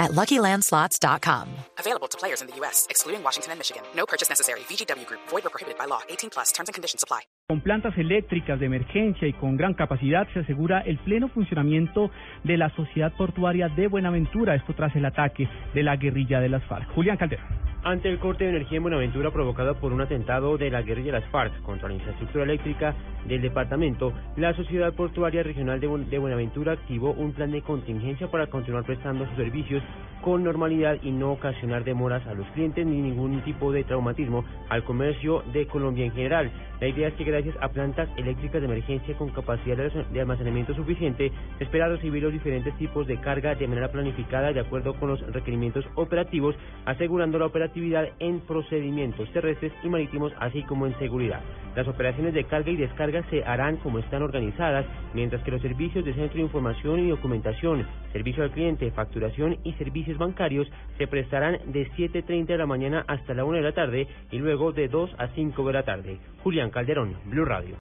at LuckyLandSlots.com. Available to players in the U.S., excluding Washington and Michigan. No purchase necessary. VGW Group. Void or prohibited by law. 18 plus. Terms and conditions apply. Con plantas eléctricas de emergencia y con gran capacidad se asegura el pleno funcionamiento de la sociedad portuaria de Buenaventura. Esto tras el ataque de la guerrilla de las FARC. Julián Calderón. Ante el corte de energía en Buenaventura provocado por un atentado de la guerrilla de las FARC contra la infraestructura eléctrica del departamento, la Sociedad Portuaria Regional de Buenaventura activó un plan de contingencia para continuar prestando sus servicios con normalidad y no ocasionar demoras a los clientes ni ningún tipo de traumatismo al comercio de Colombia en general. La idea es que gracias a plantas eléctricas de emergencia con capacidad de almacenamiento suficiente, se espera recibir los diferentes tipos de carga de manera planificada de acuerdo con los requerimientos operativos, asegurando la operatividad en procedimientos terrestres y marítimos, así como en seguridad. Las operaciones de carga y descarga se harán como están organizadas, mientras que los servicios de centro de información y documentación, servicio al cliente, facturación y servicios bancarios se prestarán de 7.30 de la mañana hasta la 1 de la tarde y luego de 2 a 5 de la tarde. Julián Calderón, Blue Radio.